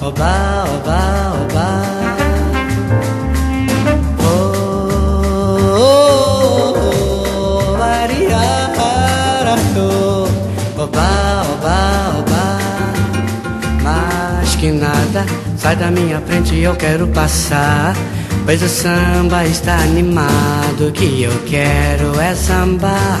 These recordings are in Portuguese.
oba, oba, oba. Oh, oh, oba, oba, oba. Mais que nada, sai da minha frente, eu quero passar. Pois o samba está animado, que eu quero é sambar.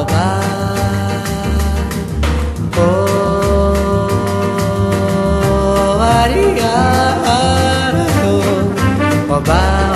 oba. Oh, ariara, oba, oba, oba.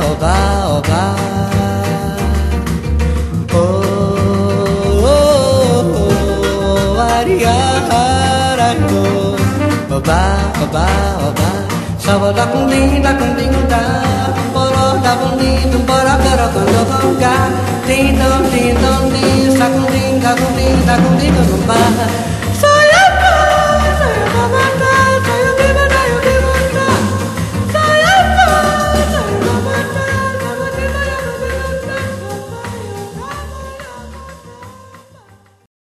ba ba ba ba sa ba da kung ni da kung ding da ba ra da kung ni tum ba ra ka ra ka do ka ga ti do ti do ni sa kung ding ka kung ni da kung ni ka kung ba